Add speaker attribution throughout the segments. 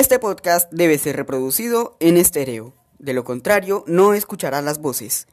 Speaker 1: Este podcast debe ser reproducido en estéreo. De lo contrario, no escuchará las voces.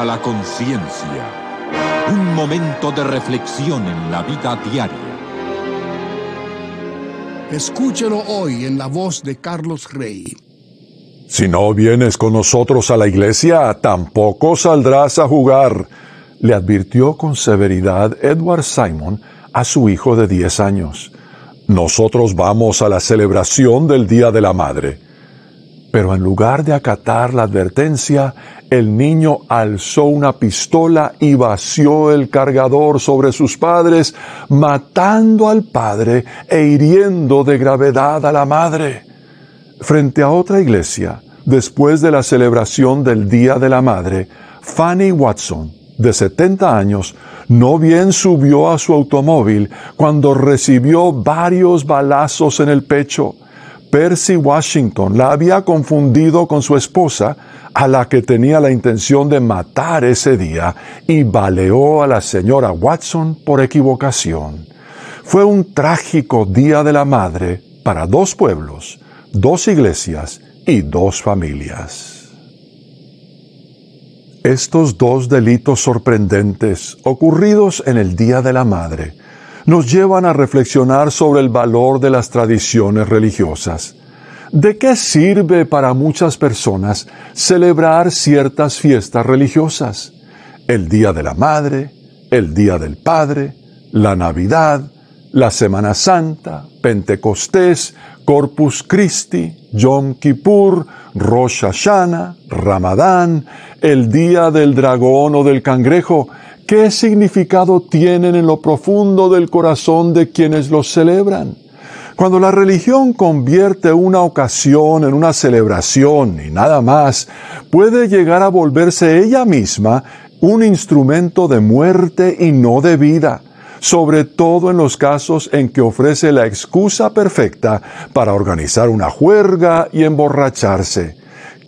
Speaker 2: A la conciencia. Un momento de reflexión en la vida diaria.
Speaker 3: Escúchelo hoy en la voz de Carlos Rey.
Speaker 4: Si no vienes con nosotros a la iglesia, tampoco saldrás a jugar, le advirtió con severidad Edward Simon a su hijo de 10 años. Nosotros vamos a la celebración del Día de la Madre. Pero en lugar de acatar la advertencia, el niño alzó una pistola y vació el cargador sobre sus padres, matando al padre e hiriendo de gravedad a la madre. Frente a otra iglesia, después de la celebración del Día de la Madre, Fanny Watson, de 70 años, no bien subió a su automóvil cuando recibió varios balazos en el pecho. Percy Washington la había confundido con su esposa, a la que tenía la intención de matar ese día, y baleó a la señora Watson por equivocación. Fue un trágico Día de la Madre para dos pueblos, dos iglesias y dos familias. Estos dos delitos sorprendentes ocurridos en el Día de la Madre nos llevan a reflexionar sobre el valor de las tradiciones religiosas. ¿De qué sirve para muchas personas celebrar ciertas fiestas religiosas? El Día de la Madre, el Día del Padre, la Navidad, la Semana Santa, Pentecostés, Corpus Christi, Yom Kippur, Rosh Hashanah, Ramadán, el Día del Dragón o del Cangrejo, ¿qué significado tienen en lo profundo del corazón de quienes los celebran? Cuando la religión convierte una ocasión en una celebración y nada más, puede llegar a volverse ella misma un instrumento de muerte y no de vida, sobre todo en los casos en que ofrece la excusa perfecta para organizar una juerga y emborracharse.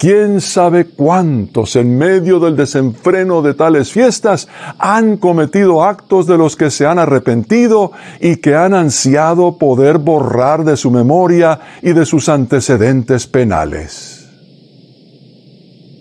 Speaker 4: ¿Quién sabe cuántos en medio del desenfreno de tales fiestas han cometido actos de los que se han arrepentido y que han ansiado poder borrar de su memoria y de sus antecedentes penales?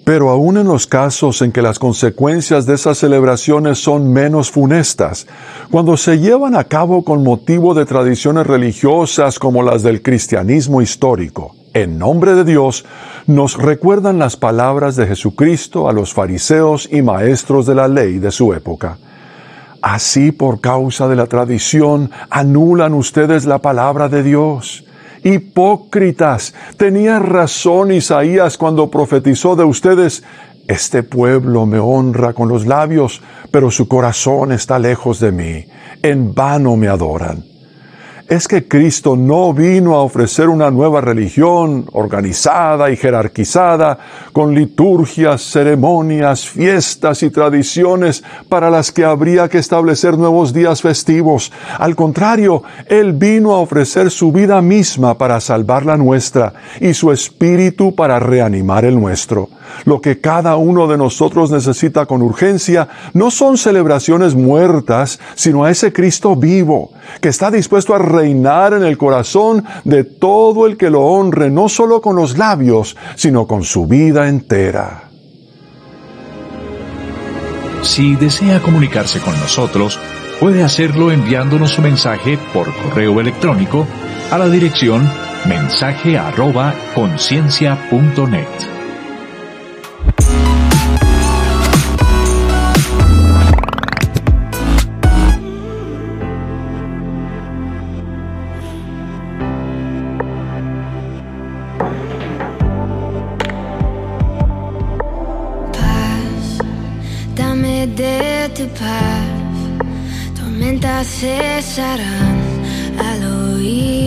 Speaker 4: Pero aún en los casos en que las consecuencias de esas celebraciones son menos funestas, cuando se llevan a cabo con motivo de tradiciones religiosas como las del cristianismo histórico, en nombre de Dios, nos recuerdan las palabras de Jesucristo a los fariseos y maestros de la ley de su época. Así por causa de la tradición anulan ustedes la palabra de Dios. Hipócritas, tenía razón Isaías cuando profetizó de ustedes, este pueblo me honra con los labios, pero su corazón está lejos de mí, en vano me adoran. Es que Cristo no vino a ofrecer una nueva religión organizada y jerarquizada, con liturgias, ceremonias, fiestas y tradiciones para las que habría que establecer nuevos días festivos. Al contrario, Él vino a ofrecer su vida misma para salvar la nuestra y su espíritu para reanimar el nuestro. Lo que cada uno de nosotros necesita con urgencia no son celebraciones muertas, sino a ese Cristo vivo, que está dispuesto a reinar en el corazón de todo el que lo honre, no solo con los labios, sino con su vida entera.
Speaker 5: Si desea comunicarse con nosotros, puede hacerlo enviándonos su mensaje por correo electrónico a la dirección mensaje arroba conciencia.net.
Speaker 6: tu paz, tormentas cesarán al oír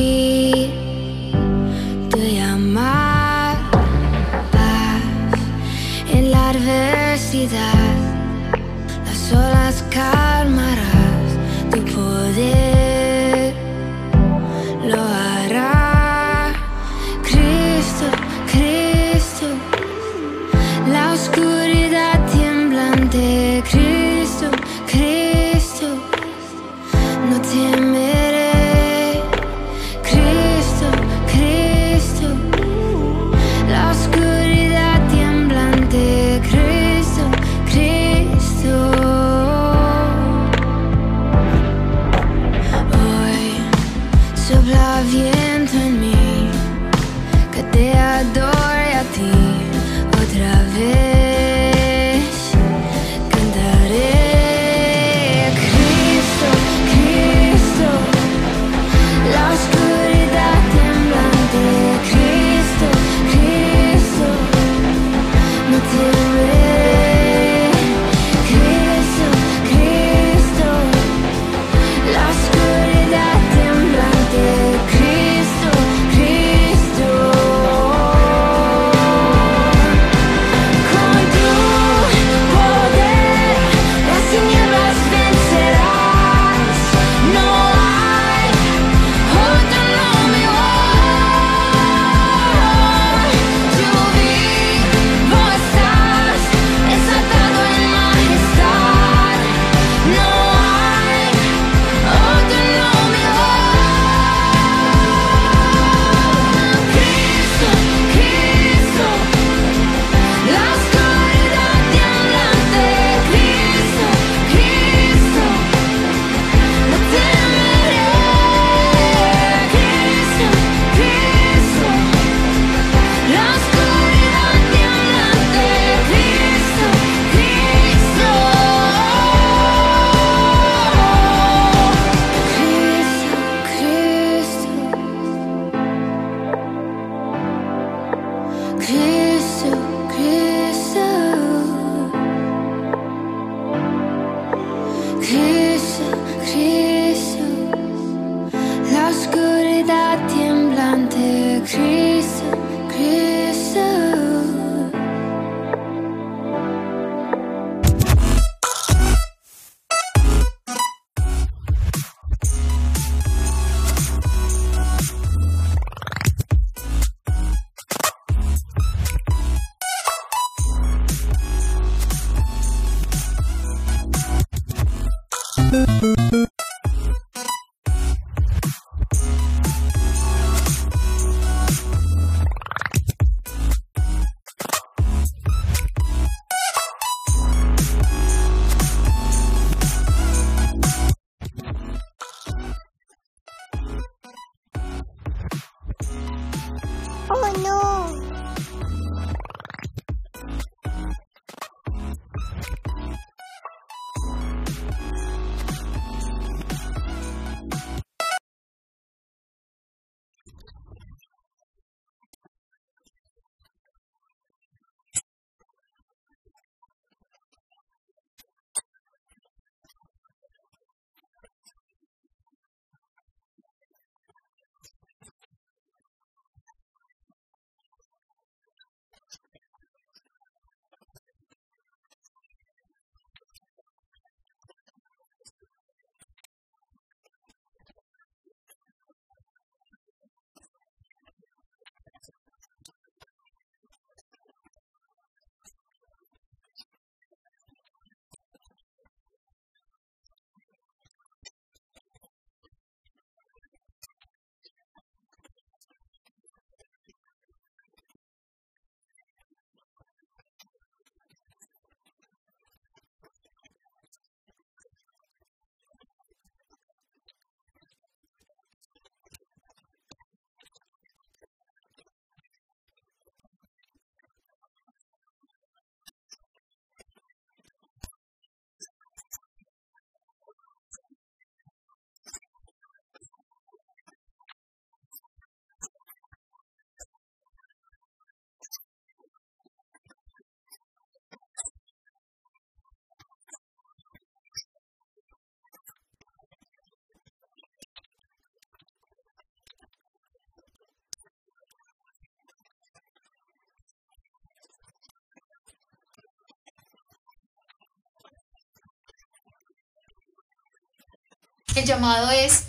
Speaker 7: El llamado es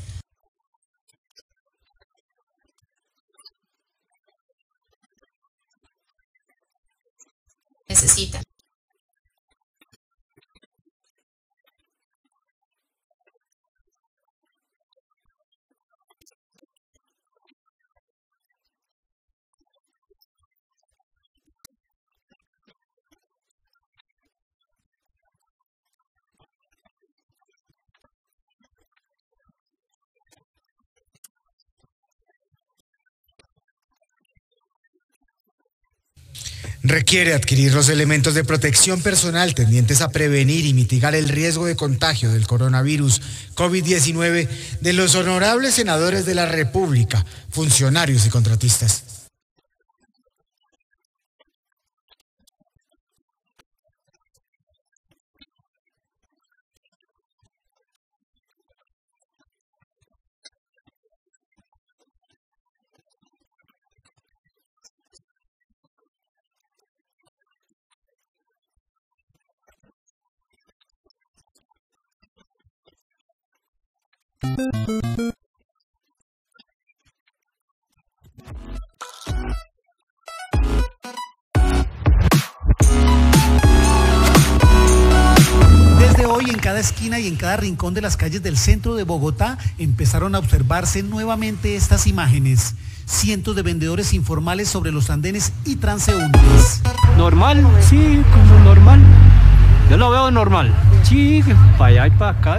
Speaker 8: Requiere adquirir los elementos de protección personal tendientes a prevenir y mitigar el riesgo de contagio del coronavirus COVID-19 de los honorables senadores de la República, funcionarios y contratistas. Cada esquina y en cada rincón de las calles del centro de Bogotá empezaron a observarse nuevamente estas imágenes. Cientos de vendedores informales sobre los andenes y transeúntes.
Speaker 9: Normal, sí, como normal. Yo lo veo normal. Sí, para allá y para acá,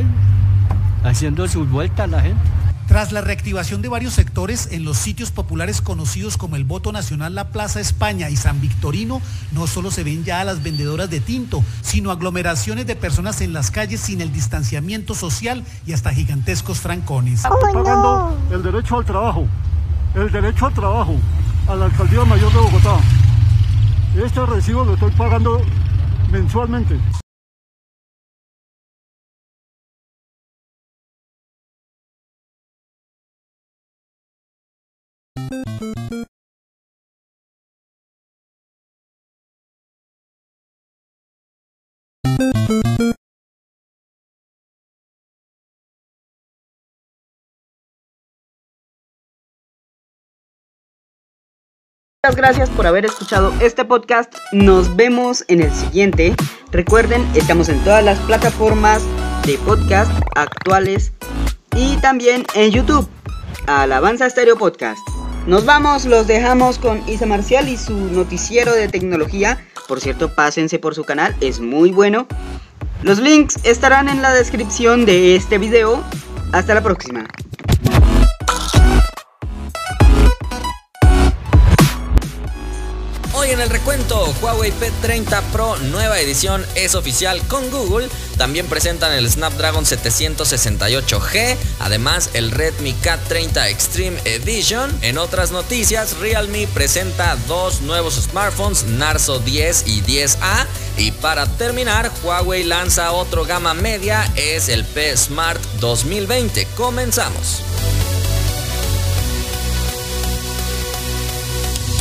Speaker 9: haciendo sus vueltas la gente.
Speaker 8: Tras la reactivación de varios sectores en los sitios populares conocidos como el Voto Nacional, la Plaza España y San Victorino, no solo se ven ya a las vendedoras de tinto, sino aglomeraciones de personas en las calles sin el distanciamiento social y hasta gigantescos trancones.
Speaker 10: Estoy pagando el derecho al trabajo, el derecho al trabajo a la Alcaldía Mayor de Bogotá. Este recibo lo estoy pagando mensualmente.
Speaker 1: Muchas gracias por haber escuchado este podcast. Nos vemos en el siguiente. Recuerden, estamos en todas las plataformas de podcast actuales y también en YouTube. Alabanza Stereo Podcast. Nos vamos, los dejamos con Isa Marcial y su noticiero de tecnología. Por cierto, pásense por su canal, es muy bueno. Los links estarán en la descripción de este video. Hasta la próxima.
Speaker 11: En el recuento, Huawei P30 Pro nueva edición es oficial con Google. También presentan el Snapdragon 768G, además el Redmi K30 Extreme Edition. En otras noticias, Realme presenta dos nuevos smartphones, Narzo 10 y 10A. Y para terminar, Huawei lanza otro gama media, es el P Smart 2020. Comenzamos.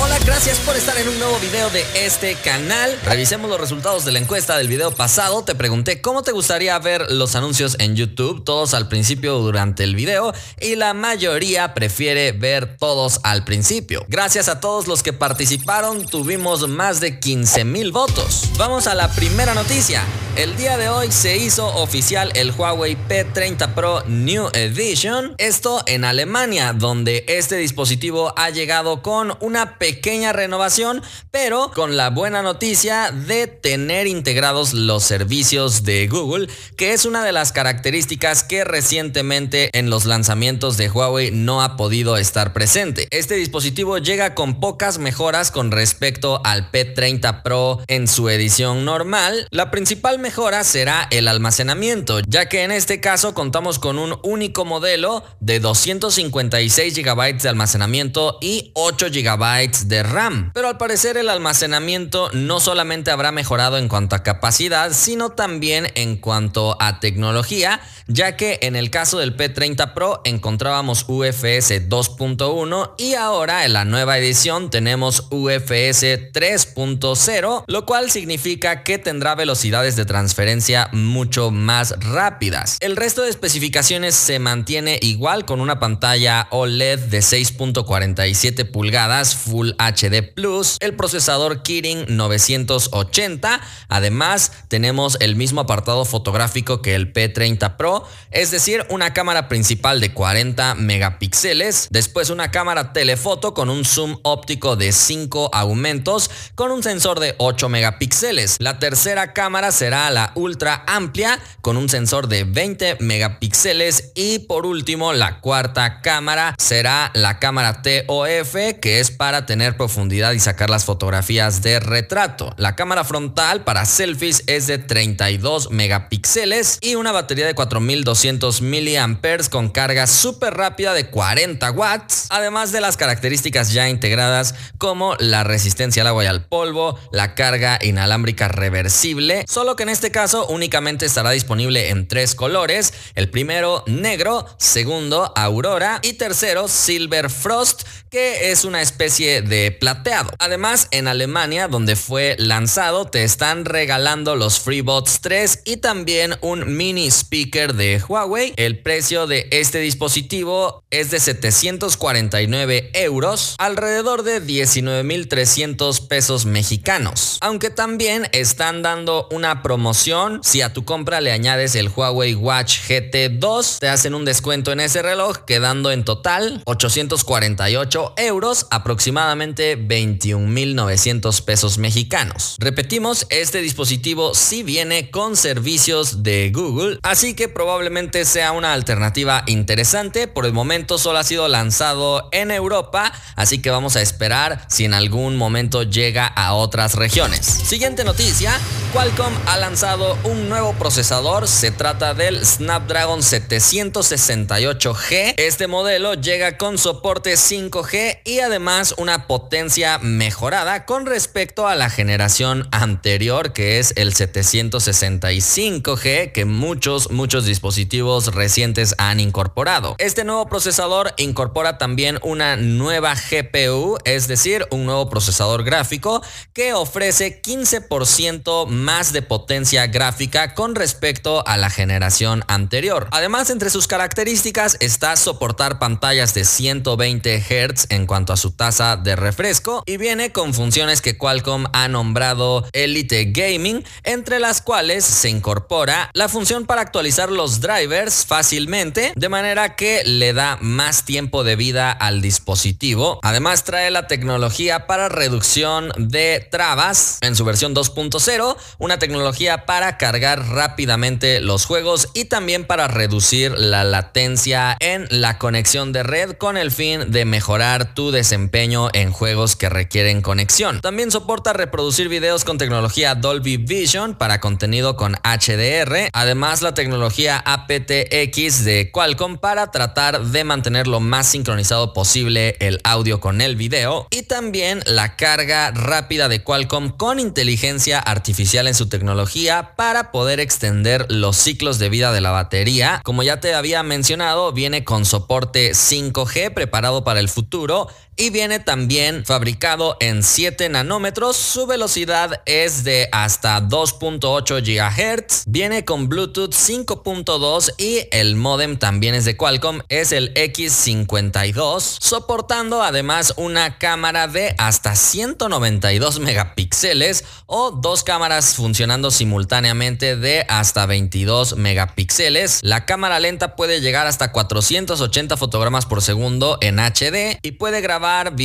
Speaker 11: Hola, gracias por estar en un nuevo video de este canal. Revisemos los resultados de la encuesta del video pasado. Te pregunté cómo te gustaría ver los anuncios en YouTube, todos al principio durante el video, y la mayoría prefiere ver todos al principio. Gracias a todos los que participaron, tuvimos más de 15 mil votos. Vamos a la primera noticia. El día de hoy se hizo oficial el Huawei P30 Pro New Edition, esto en Alemania, donde este dispositivo ha llegado con una pequeña renovación, pero con la buena noticia de tener integrados los servicios de Google, que es una de las características que recientemente en los lanzamientos de Huawei no ha podido estar presente. Este dispositivo llega con pocas mejoras con respecto al P30 Pro en su edición normal. La principal mejora será el almacenamiento, ya que en este caso contamos con un único modelo de 256 GB de almacenamiento y 8 GB De RAM. Pero al parecer el almacenamiento no solamente habrá mejorado en cuanto a capacidad, sino también en cuanto a tecnología, ya que en el caso del P30 Pro encontrábamos UFS 2.1 y ahora en la nueva edición tenemos UFS 3.0, lo cual significa que tendrá velocidades de transferencia mucho más rápidas. El resto de especificaciones se mantiene igual con una pantalla OLED de 6.47 pulgadas Full HD Plus, el procesador Kirin 980, además tenemos el mismo apartado fotográfico que el P30 Pro, es decir, una cámara principal de 40 megapíxeles, después una cámara telefoto con un zoom óptico de 5 aumentos con un sensor de 8 megapíxeles. La tercera cámara será la ultra amplia con un sensor de 20 megapíxeles y por último la cuarta cámara será la cámara TOF que es para tener profundidad y sacar las fotografías de retrato. La cámara frontal para selfies es de 32 megapíxeles y una batería de 4200 miliamperes con carga súper rápida de 40 watts, además de las características ya integradas como la resistencia al agua y al polvo, la carga inalámbrica reversible, solo que en este caso únicamente estará disponible en tres colores, el primero negro, segundo aurora y tercero silver frost, que es una especie de plateado. Además, en Alemania, donde fue lanzado, te están regalando los FreeBots 3 y también un mini speaker de Huawei. El precio de este dispositivo es de 749 euros, alrededor de 19.300 pesos mexicanos. Aunque también están dando una promoción, si a tu compra le añades el Huawei Watch GT 2, te hacen un descuento en ese reloj, quedando en total 848 euros, aproximadamente 21.900 pesos mexicanos. Repetimos, este dispositivo sí viene con servicios de Google, así que probablemente sea una alternativa interesante. Por el momento solo ha sido lanzado en Europa, así que vamos a esperar si en algún momento llega a otras regiones. Siguiente noticia, Qualcomm ha lanzado un nuevo procesador, se trata del Snapdragon 768G. Este modelo llega con soporte 5G y además una potencia mejorada con respecto a la generación anterior que es el 765G que muchos muchos dispositivos recientes han incorporado. Este nuevo procesador incorpora también una nueva GPU, es decir, un nuevo procesador gráfico que ofrece 15% más de potencia gráfica con respecto a la generación anterior. Además, entre sus características está soportar pantallas de 120 Hz en cuanto a su tasa de refresco y viene con funciones que Qualcomm ha nombrado Elite Gaming, entre las cuales se incorpora la función para actualizar los drivers fácilmente, de manera que le da más tiempo de vida al dispositivo. Además trae la tecnología para reducción de trabas en su versión 2.0, una tecnología para cargar rápidamente los juegos y también para reducir la latencia en la conexión de red con el fin de mejorar tu desempeño en juegos que requieren conexión. También soporta reproducir videos con tecnología Dolby Vision para contenido con HDR, además la tecnología aptX de Qualcomm para tratar de mantener lo más sincronizado posible el audio con el video y también la carga rápida de Qualcomm con inteligencia artificial en su tecnología para poder extender los ciclos de vida de la batería. Como ya te había mencionado, viene con soporte 5G preparado para el futuro y viene también fabricado en 7 nanómetros. Su velocidad es de hasta 2.8 GHz. Viene con Bluetooth 5.2 y el modem también es de Qualcomm, es el X52, soportando además una cámara de hasta 192 megapíxeles o dos cámaras funcionando simultáneamente de hasta 22 megapíxeles. La cámara lenta puede llegar hasta 480 fotogramas por segundo en HD y puede grabar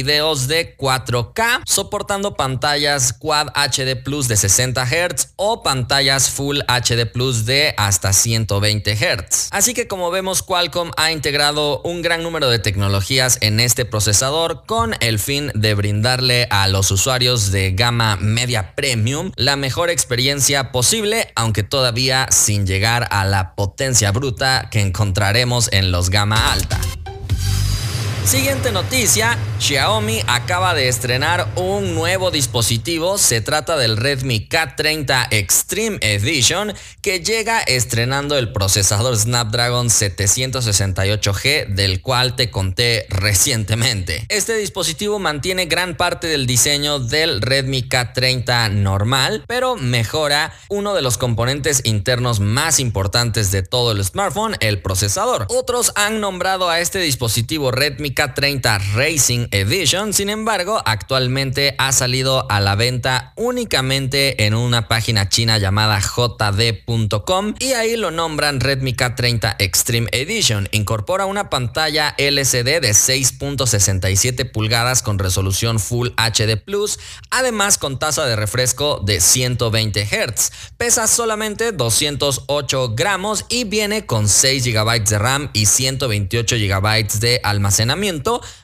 Speaker 11: de 4K soportando pantallas Quad HD Plus de 60 Hz o pantallas Full HD Plus de hasta 120 Hz. Así que como vemos Qualcomm ha integrado un gran número de tecnologías en este procesador con el fin de brindarle a los usuarios de gama media premium la mejor experiencia posible, aunque todavía sin llegar a la potencia bruta que encontraremos en los gama alta. Siguiente noticia, Xiaomi acaba de estrenar un nuevo dispositivo, se trata del Redmi K30 Extreme Edition que llega estrenando el procesador Snapdragon 768G del cual te conté recientemente. Este dispositivo mantiene gran parte del diseño del Redmi K30 normal, pero mejora uno de los componentes internos más importantes de todo el smartphone, el procesador. Otros han nombrado a este dispositivo Redmi 30 Racing Edition, sin embargo, actualmente ha salido a la venta únicamente en una página china llamada jd.com y ahí lo nombran Redmi K30 Extreme Edition. Incorpora una pantalla LCD de 6.67 pulgadas con resolución Full HD Plus, además con tasa de refresco de 120 Hz. Pesa solamente 208 gramos y viene con 6 GB de RAM y 128 GB de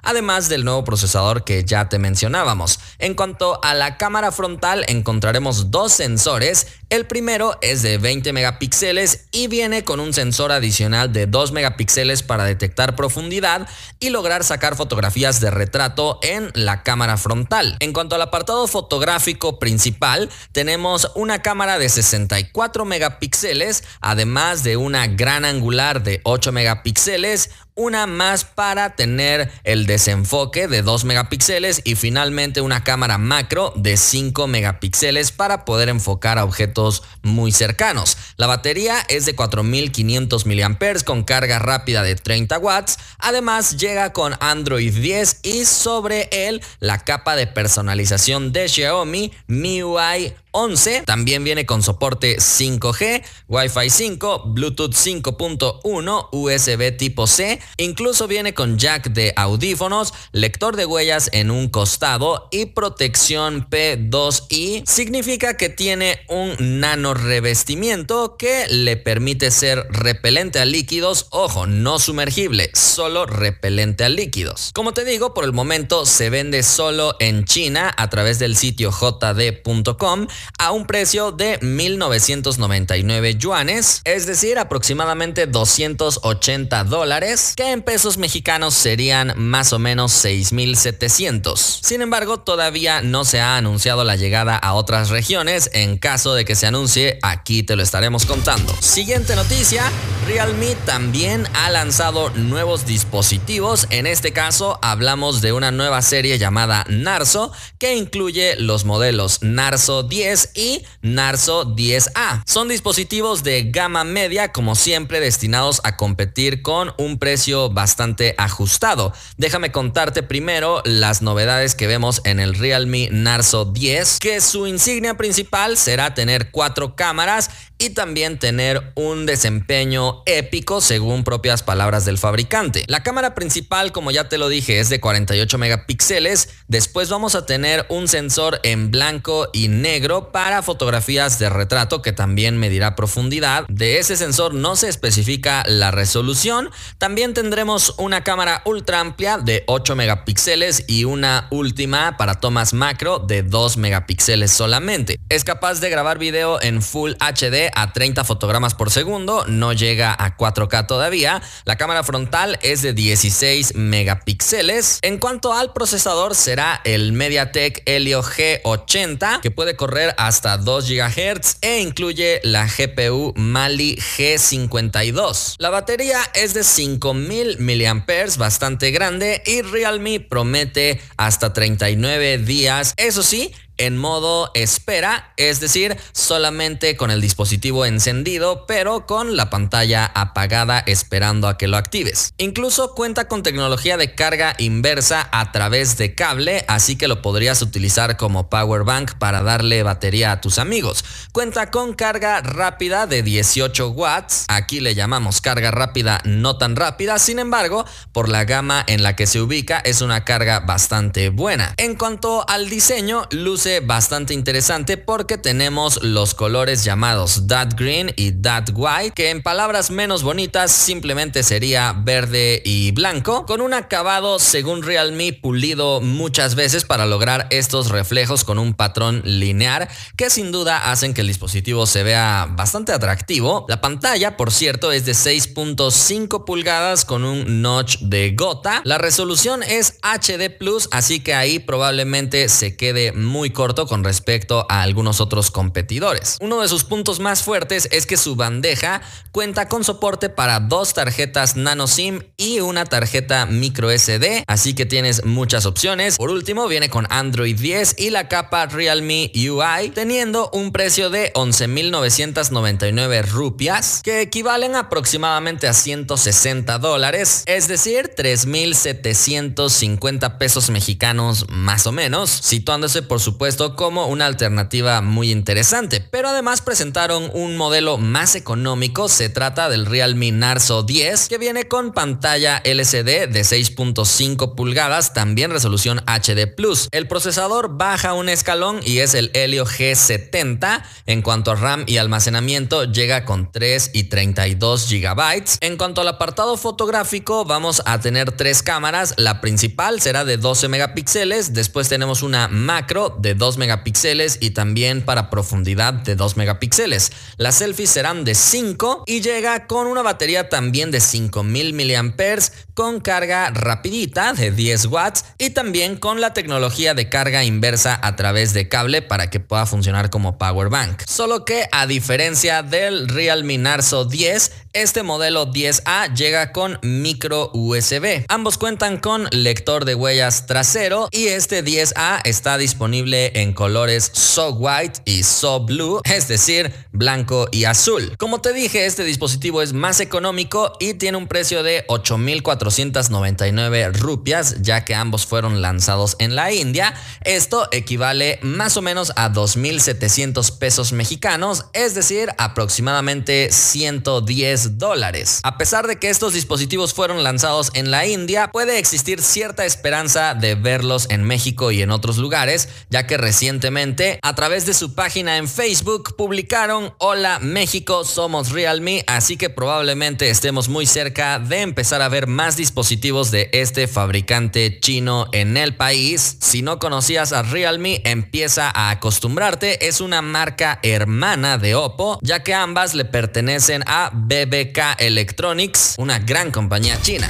Speaker 11: además del nuevo procesador que ya te mencionábamos. En cuanto a la cámara frontal, encontraremos dos sensores. El primero es de 20 megapíxeles y viene con un sensor adicional de 2 megapíxeles para detectar profundidad y lograr sacar fotografías de retrato en la cámara frontal. En cuanto al apartado fotográfico principal, tenemos una cámara de 64 megapíxeles, además de una gran angular de 8 megapíxeles, una más para tener el desenfoque de 2 megapíxeles y finalmente una cámara macro de 5 megapíxeles para poder enfocar a objetos muy cercanos. La batería es de 4500 mAh con carga rápida de 30 watts. Además llega con Android 10 y sobre él la capa de personalización de Xiaomi MIUI 11. También viene con soporte 5G, Wi-Fi 5, Bluetooth 5.1, USB tipo C. Incluso viene con jack de audífonos, lector de huellas en un costado y protección P2i. Significa que tiene un nano revestimiento que le permite ser repelente a líquidos. Ojo, no sumergible, solo repelente a líquidos. Como te digo, por el momento se vende solo en China a través del sitio jd.com a un precio de 1.999 yuanes, es decir, aproximadamente 280 dólares, que en pesos mexicanos serían más o menos 6.700. Sin embargo, todavía no se ha anunciado la llegada a otras regiones. En caso de que se anuncie, aquí te lo estaremos contando. Siguiente noticia, Realme también ha lanzado nuevos dispositivos. En este caso, hablamos de una nueva serie llamada Narzo, que incluye los modelos Narzo 10, y Narzo 10A. Son dispositivos de gama media, como siempre, destinados a competir con un precio bastante ajustado. Déjame contarte primero las novedades que vemos en el Realme Narzo 10, que su insignia principal será tener cuatro cámaras y también tener un desempeño épico según propias palabras del fabricante. La cámara principal, como ya te lo dije, es de 48 megapíxeles. Después vamos a tener un sensor en blanco y negro para fotografías de retrato que también medirá profundidad. De ese sensor no se especifica la resolución. También tendremos una cámara ultra amplia de 8 megapíxeles y una última para tomas macro de 2 megapíxeles solamente. Es capaz de grabar video en Full HD a 30 fotogramas por segundo, no llega a 4K todavía. La cámara frontal es de 16 megapíxeles. En cuanto al procesador, será el MediaTek Helio G80 que puede correr hasta 2 GHz e incluye la GPU Mali G52. La batería es de 5000 mAh, bastante grande y Realme promete hasta 39 días. Eso sí, en modo espera, es decir, solamente con el dispositivo encendido, pero con la pantalla apagada esperando a que lo actives. Incluso cuenta con tecnología de carga inversa a través de cable, así que lo podrías utilizar como power bank para darle batería a tus amigos. Cuenta con carga rápida de 18 watts, aquí le llamamos carga rápida no tan rápida, sin embargo, por la gama en la que se ubica es una carga bastante buena. En cuanto al diseño, luce bastante interesante porque tenemos los colores llamados That Green y That White, que en palabras menos bonitas simplemente sería verde y blanco, con un acabado según Realme pulido muchas veces para lograr estos reflejos con un patrón lineal que sin duda hacen que el dispositivo se vea bastante atractivo. La pantalla, por cierto, es de 6.5 pulgadas con un notch de gota. La resolución es HD Plus, así que ahí probablemente se quede muy corto con respecto a algunos otros competidores. Uno de sus puntos más fuertes es que su bandeja cuenta con soporte para dos tarjetas nano SIM y una tarjeta micro SD, así que tienes muchas opciones. Por último, viene con Android 10 y la capa Realme UI, teniendo un precio de 11.999 rupias, que equivalen aproximadamente a 160 dólares, es decir, 3.750 pesos mexicanos más o menos, situándose por supuesto como una alternativa muy interesante. Pero además presentaron un modelo más económico, se trata del Realme Narzo 10, que viene con pantalla LCD de 6.5 pulgadas, también resolución HD Plus. El procesador baja un escalón y es el Helio G70. En cuanto a RAM y almacenamiento, llega con 3 y 32 GB. En cuanto al apartado fotográfico, vamos a tener tres cámaras. La principal será de 12 megapíxeles, después tenemos una macro de 2 megapíxeles y también para profundidad de 2 megapíxeles. Las selfies serán de 5 y llega con una batería también de 5000 mAh con carga rapidita de 10 watts y también con la tecnología de carga inversa a través de cable para que pueda funcionar como power bank. Solo que a diferencia del Realme Narzo 10, este modelo 10A llega con micro USB. Ambos cuentan con lector de huellas trasero y este 10A está disponible en colores So White y So Blue, es decir, blanco y azul. Como te dije, este dispositivo es más económico y tiene un precio de 8.499 rupias, ya que ambos fueron lanzados en la India. Esto equivale más o menos a 2.700 pesos mexicanos, es decir, aproximadamente 110 dólares. A pesar de que estos dispositivos fueron lanzados en la India, puede existir cierta esperanza de verlos en México y en otros lugares, ya que recientemente a través de su página en Facebook publicaron Hola México, somos Realme, así que probablemente estemos muy cerca de empezar a ver más dispositivos de este fabricante chino en el país. Si no conocías a Realme, empieza a acostumbrarte, es una marca hermana de Oppo, ya que ambas le pertenecen a BB BK Electronics, una gran compañía china.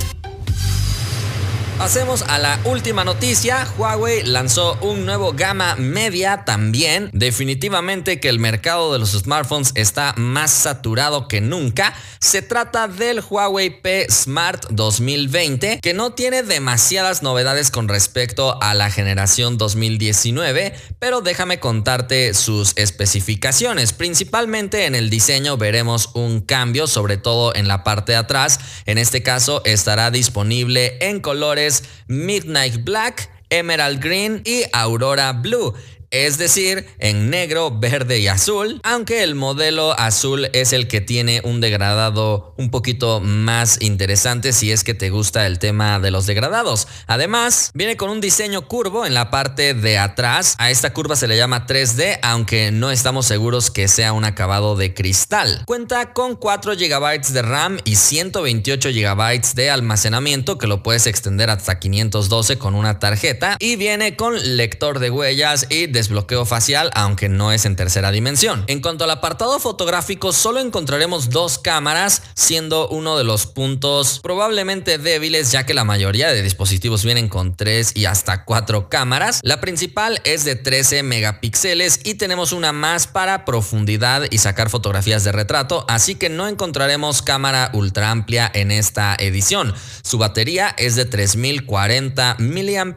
Speaker 11: Pasemos a la última noticia. Huawei lanzó un nuevo gama media también. Definitivamente que el mercado de los smartphones está más saturado que nunca. Se trata del Huawei P Smart 2020 que no tiene demasiadas novedades con respecto a la generación 2019, pero déjame contarte sus especificaciones. Principalmente en el diseño veremos un cambio, sobre todo en la parte de atrás. En este caso estará disponible en colores Midnight Black, Emerald Green y Aurora Blue es decir, en negro, verde y azul, aunque el modelo azul es el que tiene un degradado un poquito más interesante si es que te gusta el tema de los degradados. Además, viene con un diseño curvo en la parte de atrás. A esta curva se le llama 3D, aunque no estamos seguros que sea un acabado de cristal. Cuenta con 4 GB de RAM y 128 GB de almacenamiento que lo puedes extender hasta 512 con una tarjeta y viene con lector de huellas y desbloqueo facial, aunque no es en tercera dimensión. En cuanto al apartado fotográfico, solo encontraremos dos cámaras, siendo uno de los puntos probablemente débiles, ya que la mayoría de dispositivos vienen con tres y hasta cuatro cámaras. La principal es de 13 megapíxeles y tenemos una más para profundidad y sacar fotografías de retrato, así que no encontraremos cámara ultra amplia en esta edición. Su batería es de 3040 mAh,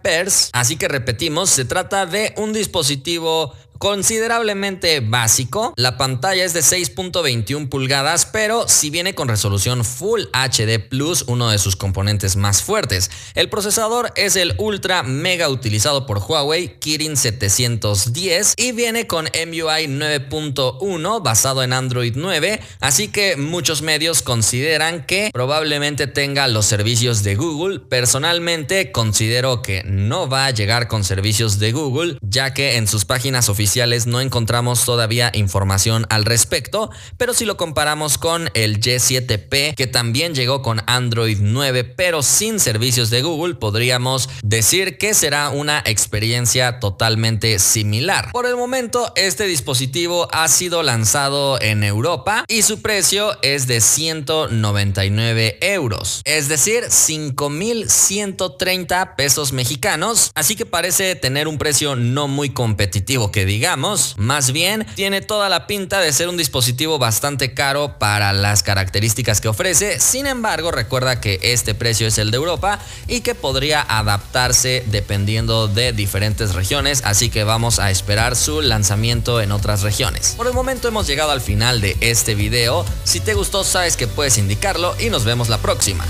Speaker 11: así que repetimos, se trata de un dispositivo positivo considerablemente básico. La pantalla es de 6.21 pulgadas, pero si viene con resolución Full HD Plus, uno de sus componentes más fuertes. El procesador es el ultra mega utilizado por Huawei Kirin 710 y viene con MUI 9.1 basado en Android 9, así que muchos medios consideran que probablemente tenga los servicios de Google. Personalmente considero que no va a llegar con servicios de Google, ya que en sus páginas oficiales no encontramos todavía información al respecto, pero si lo comparamos con el Y7P, que también llegó con Android 9, pero sin servicios de Google, podríamos decir que será una experiencia totalmente similar. Por el momento, este dispositivo ha sido lanzado en Europa y su precio es de 199 euros, es decir, 5.130 pesos mexicanos, así que parece tener un precio no muy competitivo que digamos, más bien tiene toda la pinta de ser un dispositivo bastante caro para las características que ofrece, sin embargo recuerda que este precio es el de Europa y que podría adaptarse dependiendo de diferentes regiones, así que vamos a esperar su lanzamiento en otras regiones. Por el momento hemos llegado al final de este video, si te gustó sabes que puedes indicarlo y nos vemos la próxima.